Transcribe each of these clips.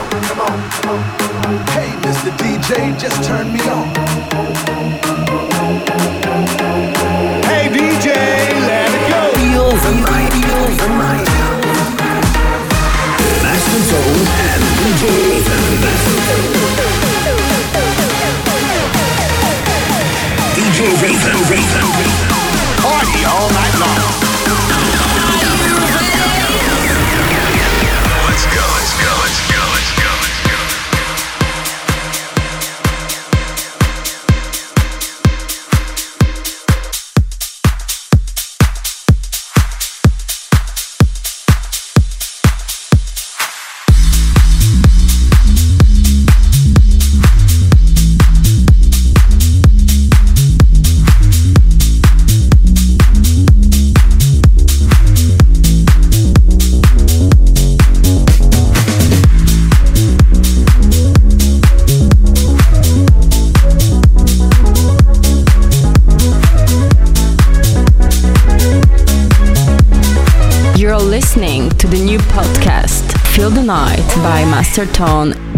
Hey, Mr. DJ, just turn me on. Hey, DJ, let it go. Master and DJ Ethan. DJ Ethan, Ethan. Party all night long. by Master Tone.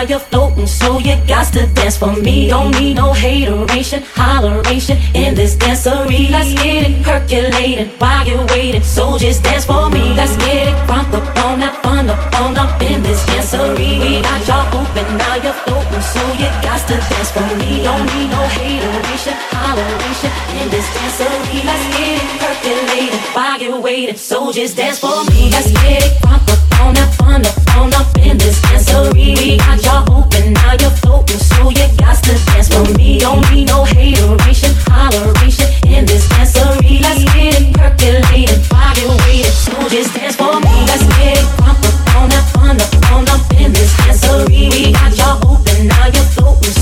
Now you're floating, so you got to dance for me. Don't need no hateration, holleration in this dancery. Let's get it percolating while you're waiting, so just dance for me. Let's get it crunk up on that fun up on up in this dancery. We got y'all open, now you're floating, so you got to dance for me. Don't need no hateration, holleration in this dancery. Let's get it percolating while you're waiting, so just dance for me. Let's get it crunk up on that fun up on up in this dancery. We got y'all open, now you're floating, so you got to dance for me. Don't need no hateration, holleration in this dancery. Let's get it percolating while you're waiting, so just dance for me. Let's get it crunk up on that fun up on up in this dancery. We got y'all open, now you're floating,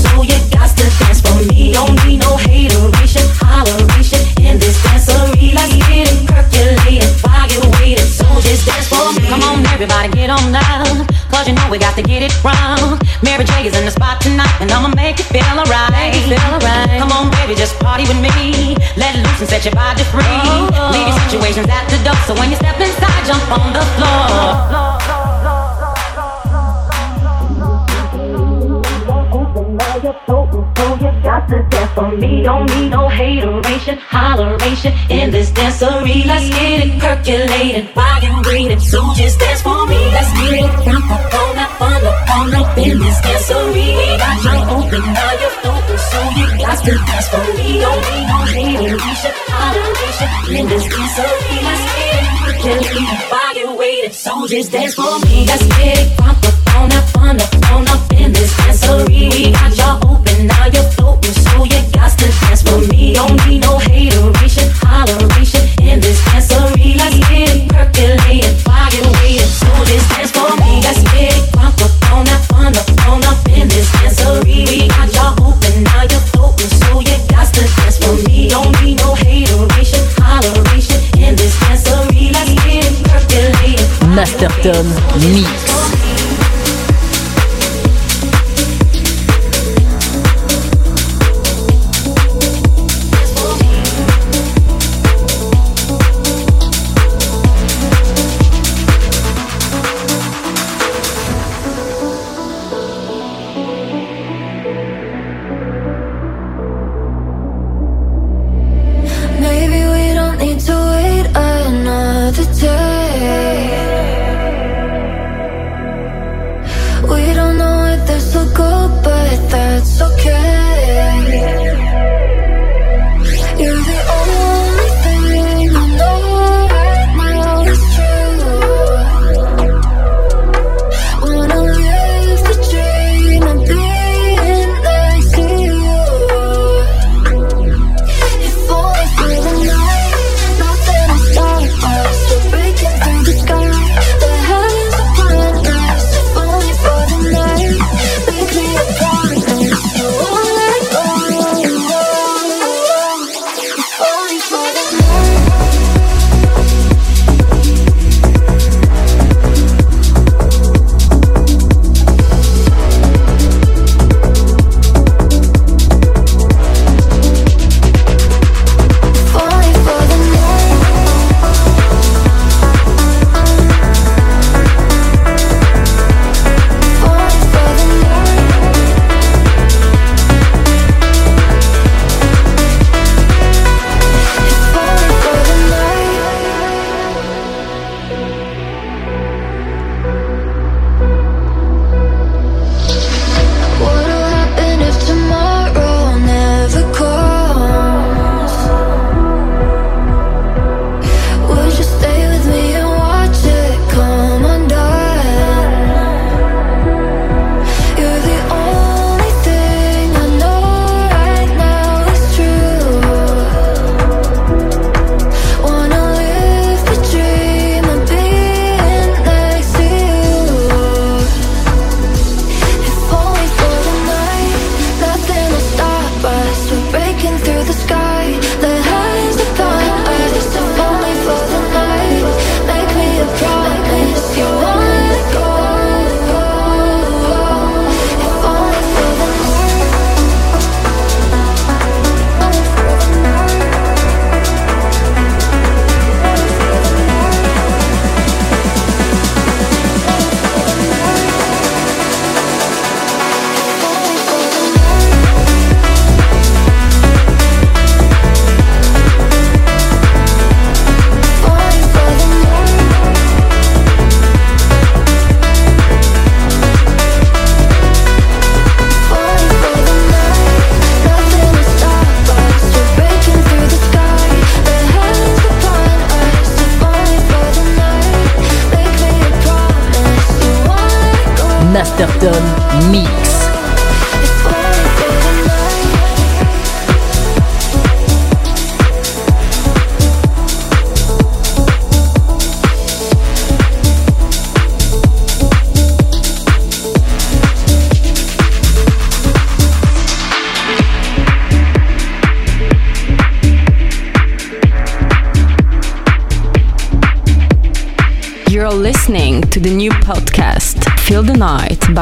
Everybody get on now, cause you know we got to get it wrong. Mary J is in the spot tonight, and I'ma make it feel alright. Right. Come on, baby, just party with me. Let loose and set your body free. Oh, oh. Leave your situations at the door, so when you step inside, jump on the floor. You're got to dance for me. Don't need no hateration, holleration in this dancery. Let's get it percolating, vibrating. So just dance for me. Let's get it jump up on that fun up in this dancery. We got you open, now you're floating, so you got to dance for me. Don't need no hateration, holleration in this dancery. Let's get vibrating. So just dance for me. Let's get it jump up on up on up in this got open, now you're floating, so you got to dance for me. Don't need no hateration, holleration in this. Let's get it so just dance for me. Let's get it up on up, on up in this. We got percolating. Masterton Mix.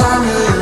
time, yeah,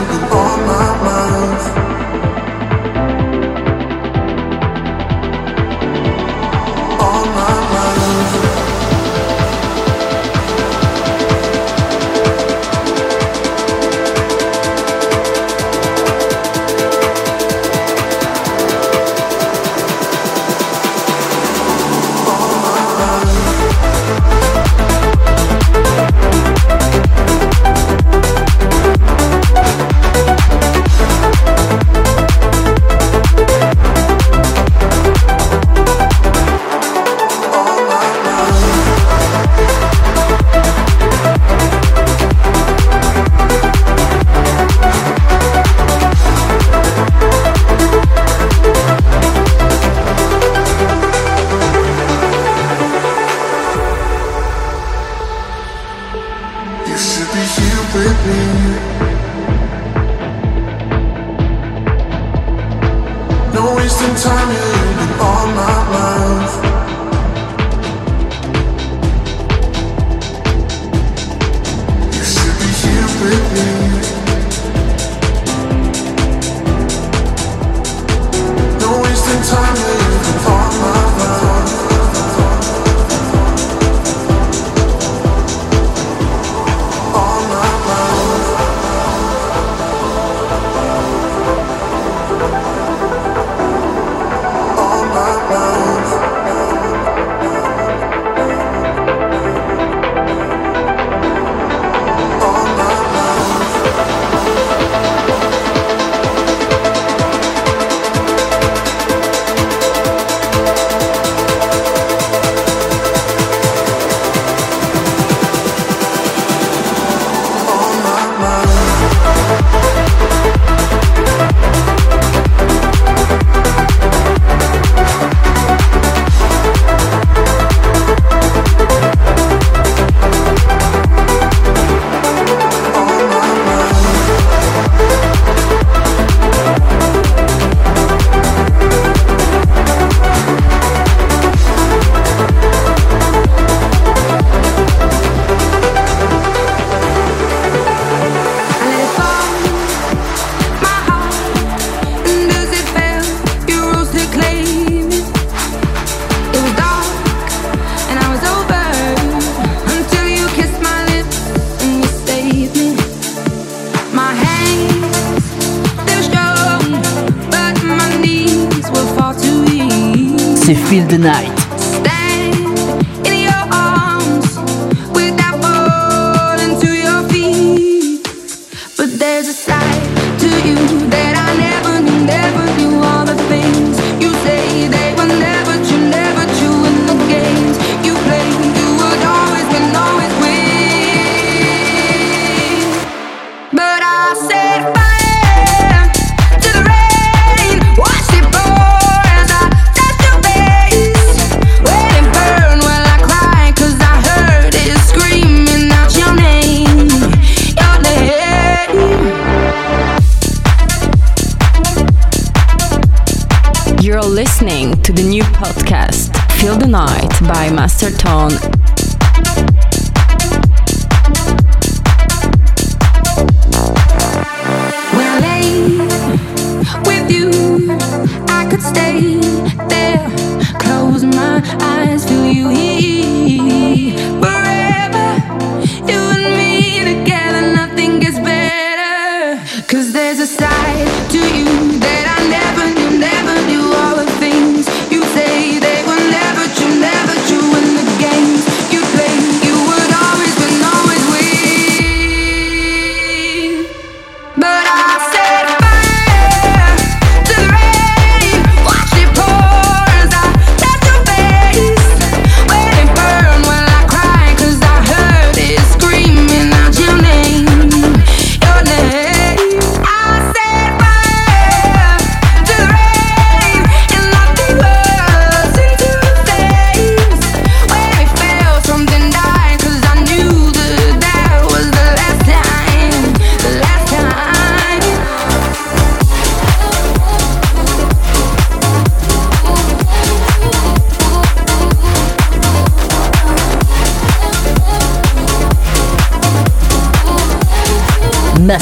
Masterton Mix. Feel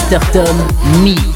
Mr. Me.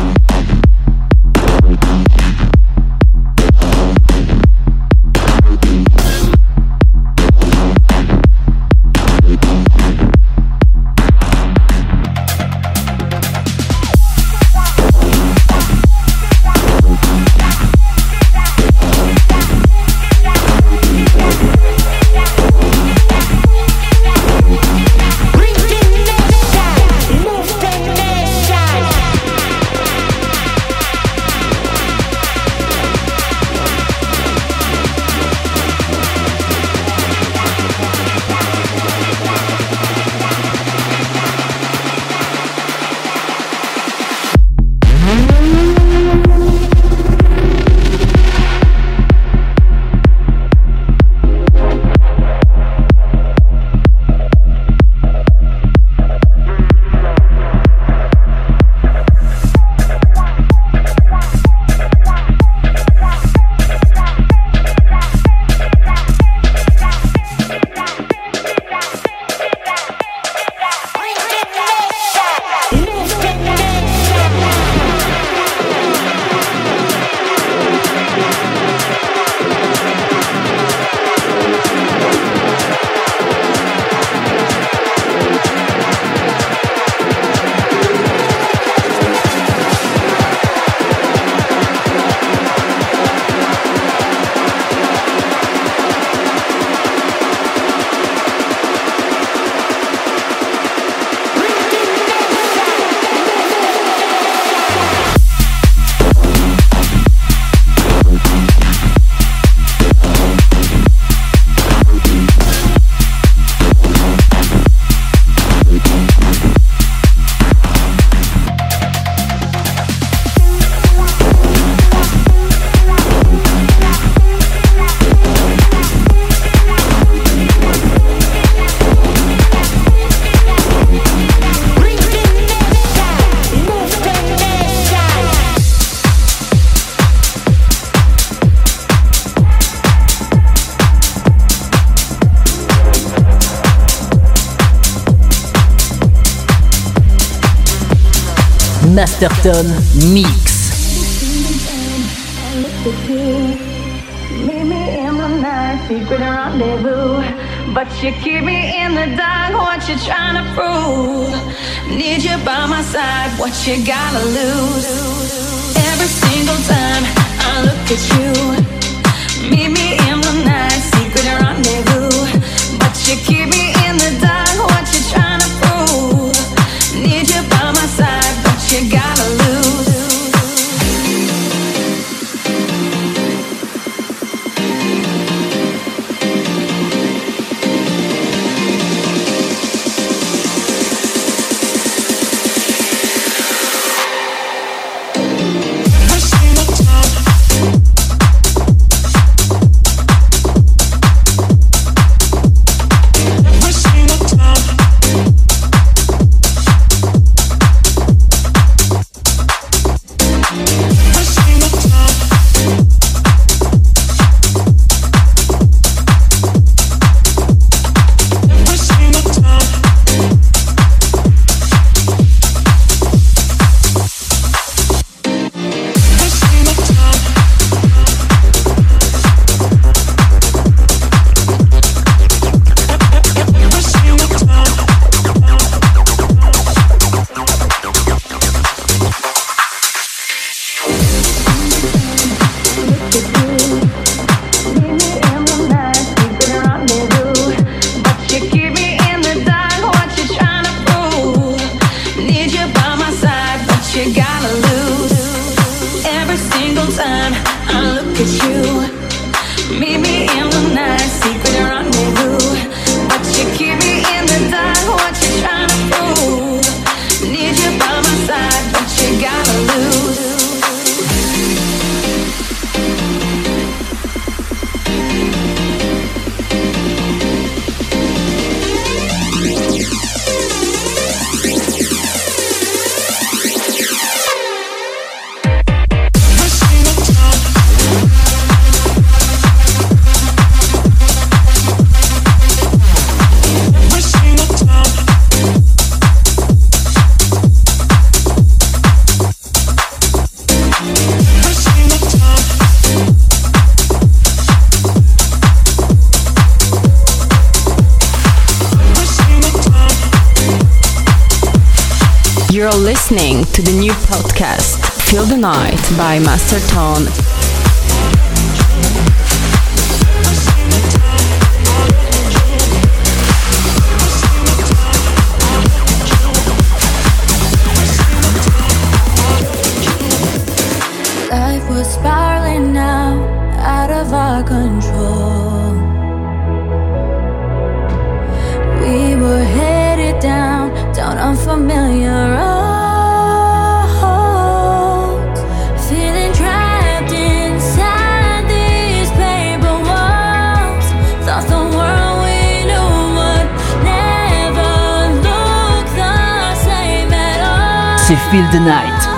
Masterton Mix. But you keep me in the dark, what you trying to prove? Need you by my side, what you gotta lose? Every single time I look at you, by Master Tone. Feel the Night.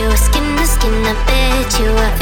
you, skin to skin, I bet you are.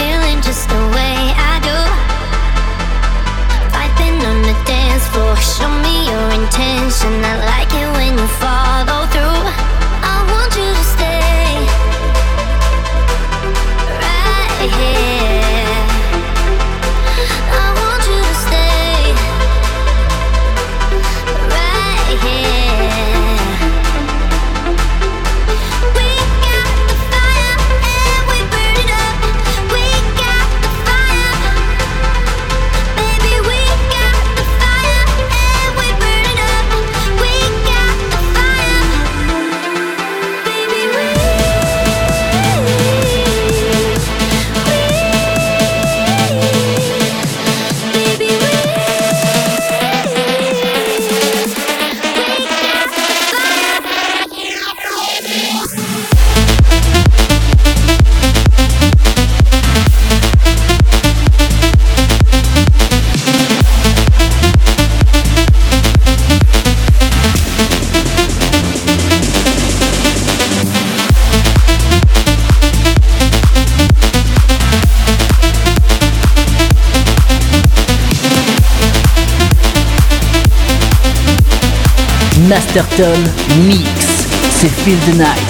Masterton Mix. C'est Feel Night.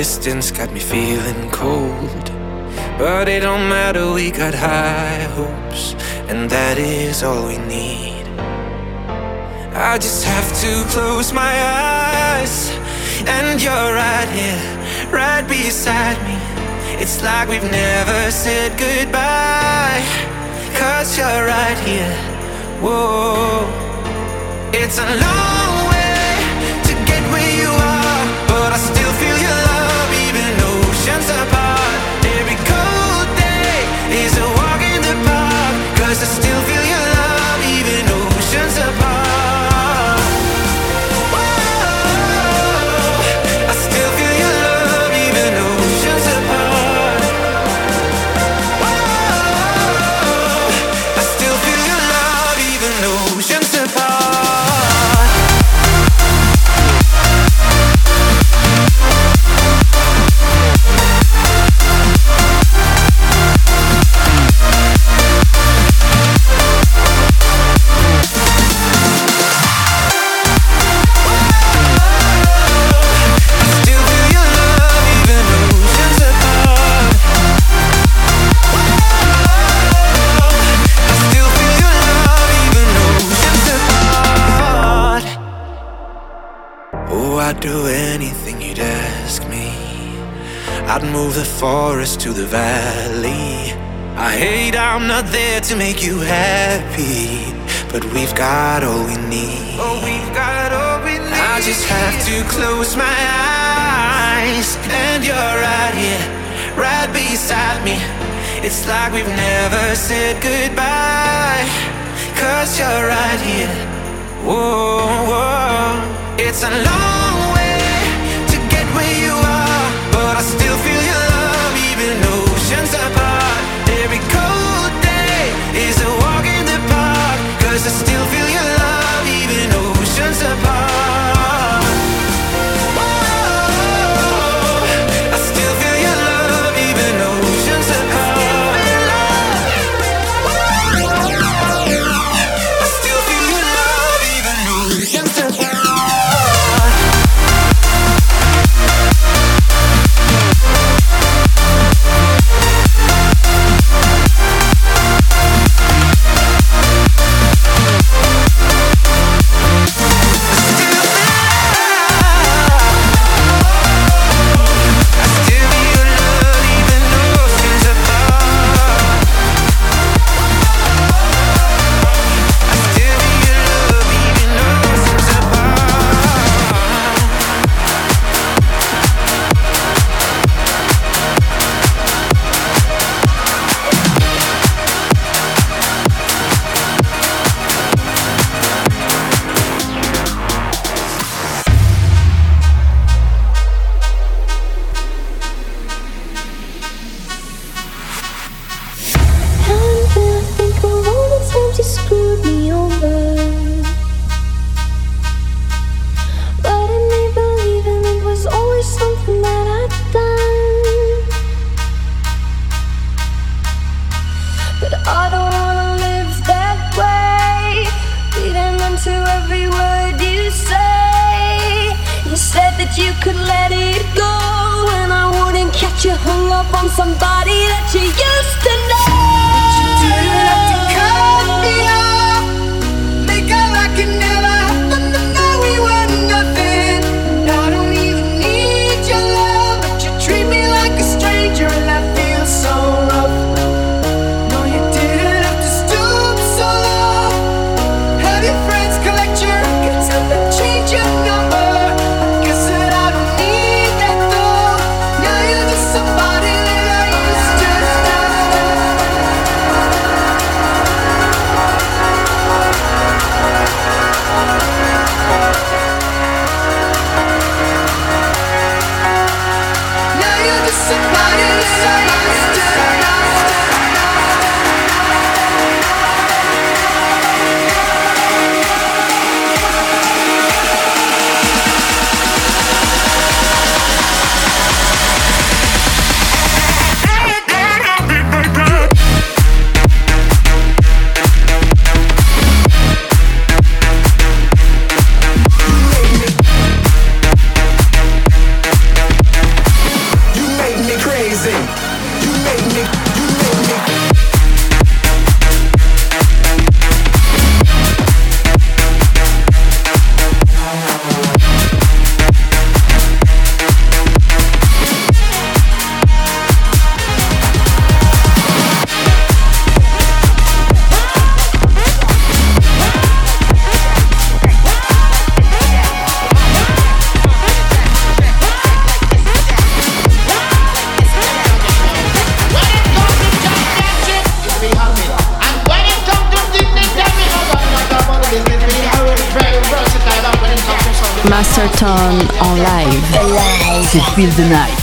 Distance got me feeling cold. But it don't matter, we got high hopes, and that is all we need. I just have to close my eyes, and you're right here, right beside me. It's like we've never said goodbye, cause you're right here. Whoa, it's a long the forest to the valley. I hate I'm not there to make you happy, but we've got all we need. Oh, we've got all we need. I just have to close my eyes, and you're right here, right beside me. It's like we've never said goodbye, cause you're right here. Whoa, whoa. it's a long way. Feel the Night.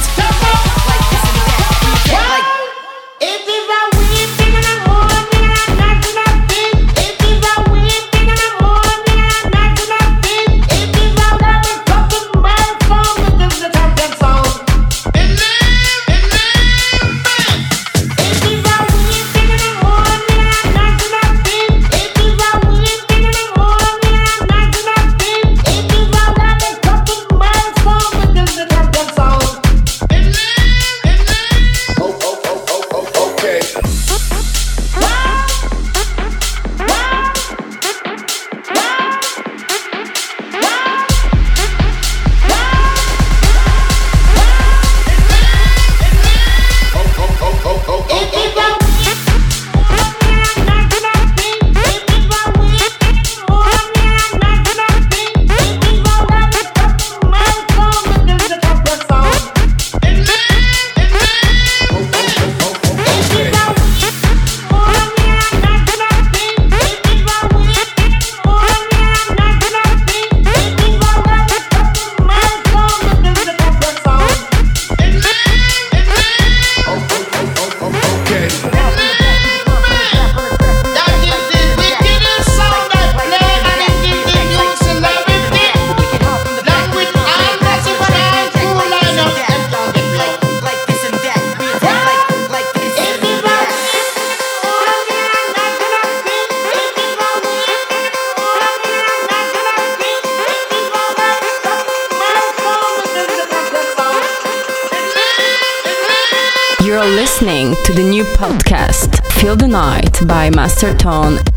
By Master Tone.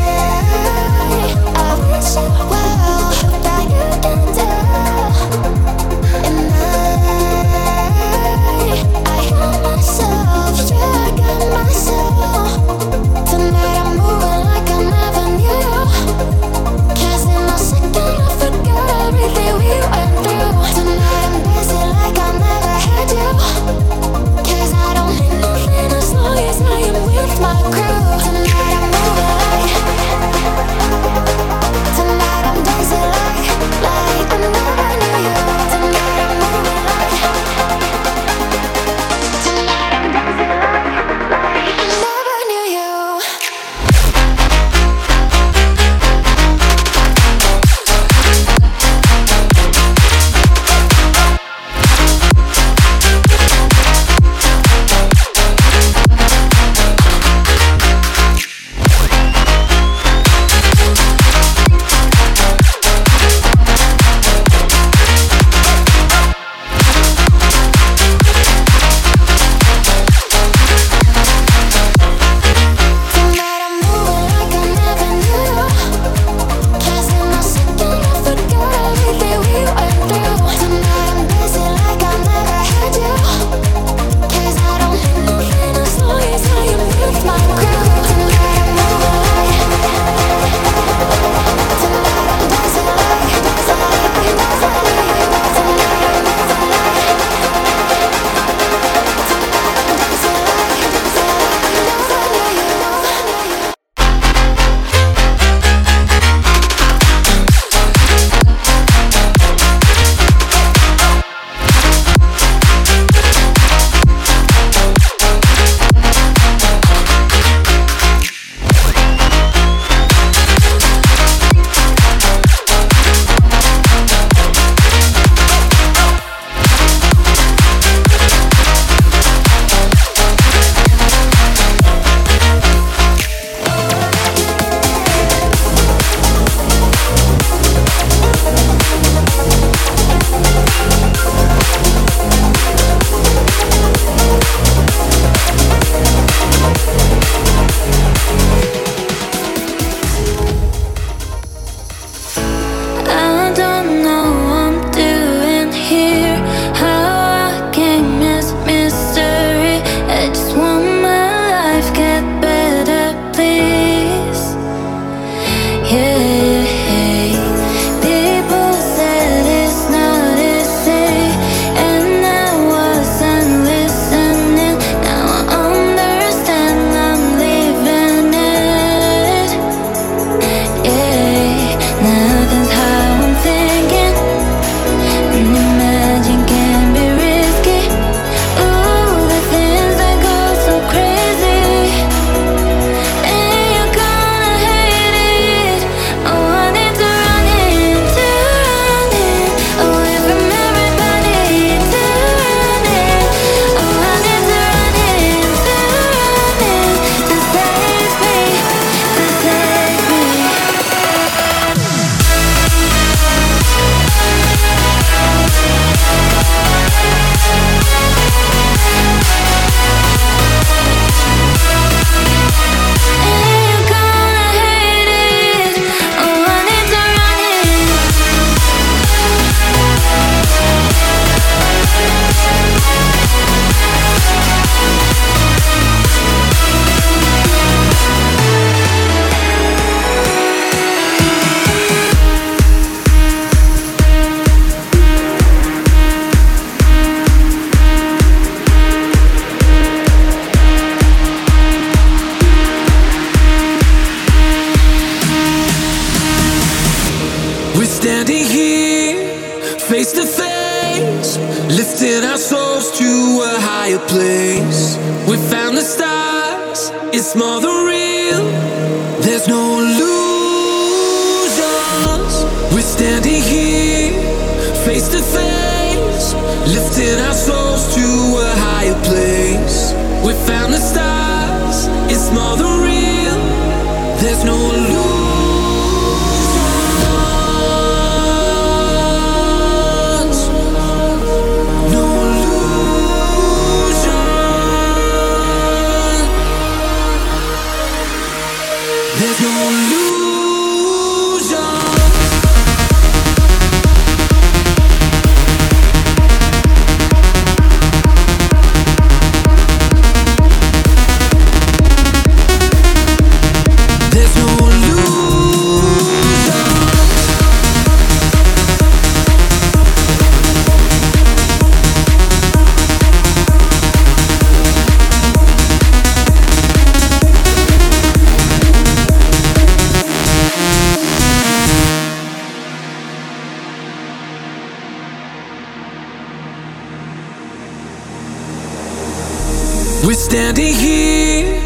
We're standing here,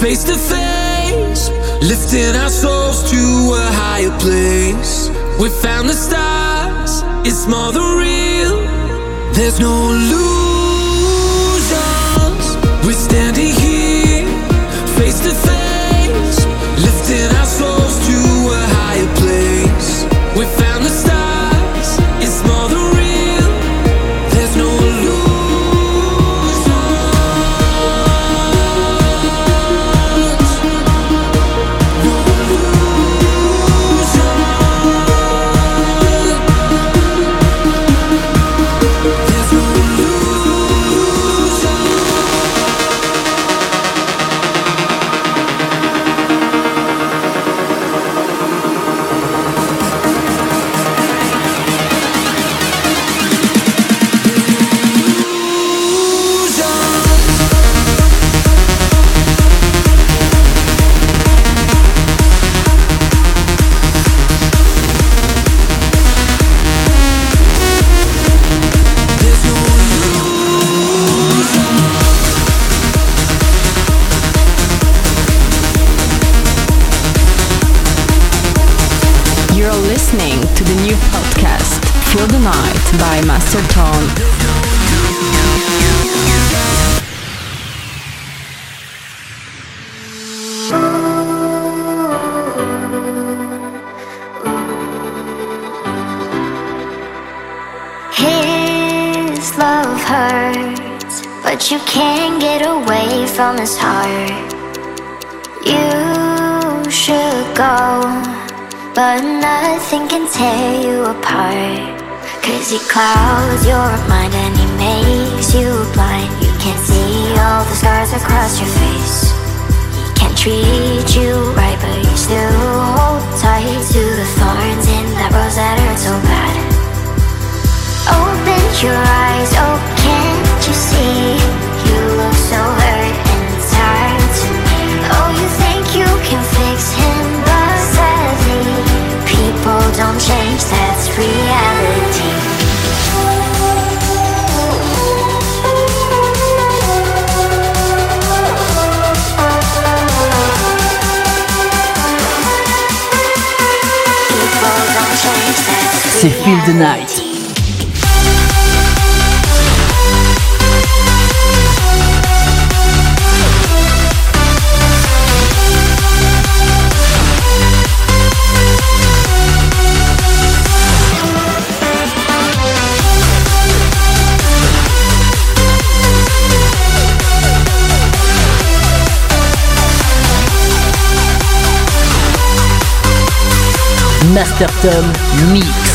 face to face, lifting our souls to a higher place. We found the stars, it's more than real. There's no illusions. Tear you apart. Cause he clouds your mind and he makes you blind. You can't see all the scars across your face. He can't treat you right, but you still hold tight to the thorns in that rose that hurt so bad. Open your eyes, oh can't you see? C'est Feel the Night. Master Tone Mix.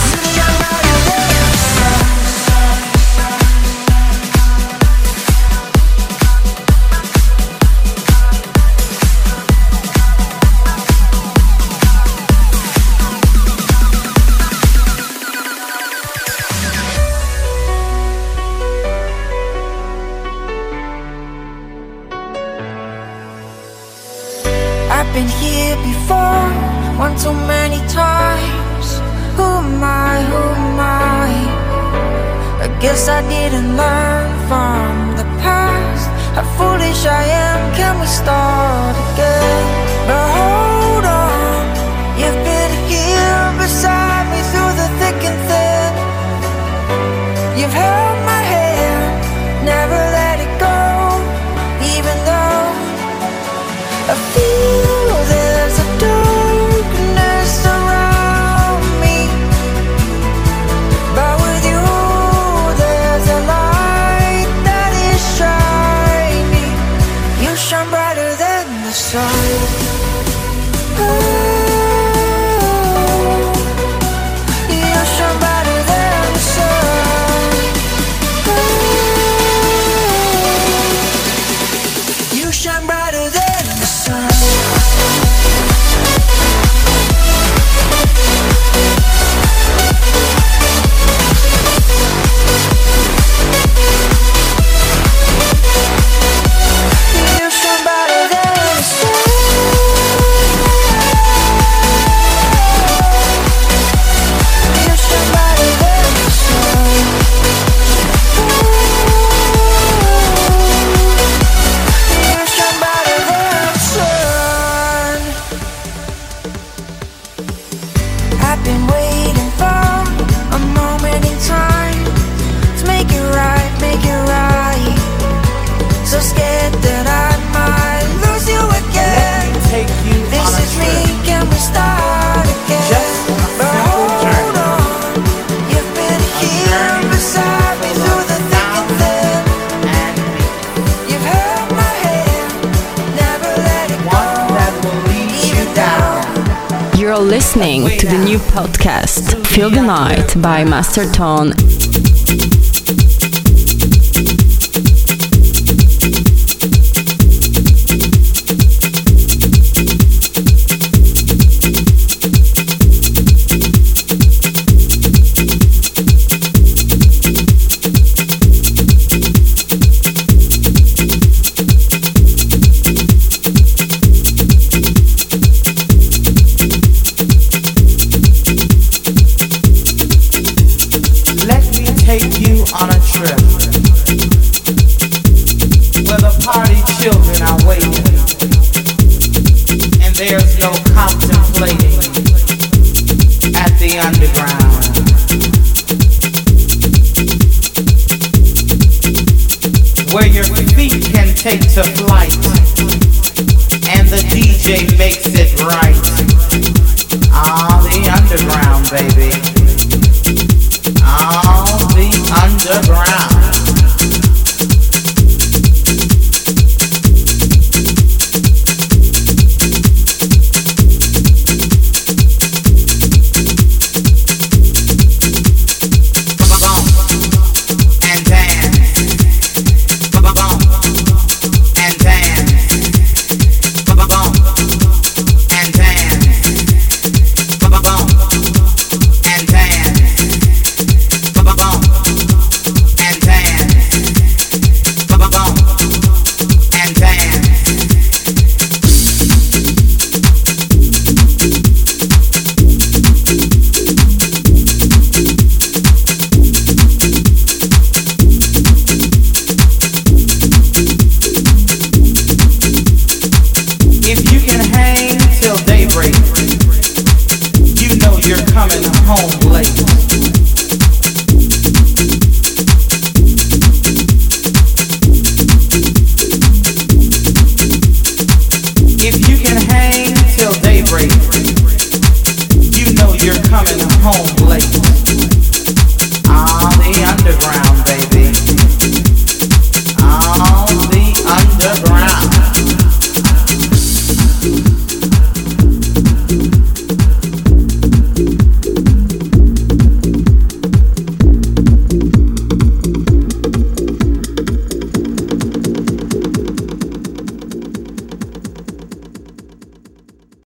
By Master Tone.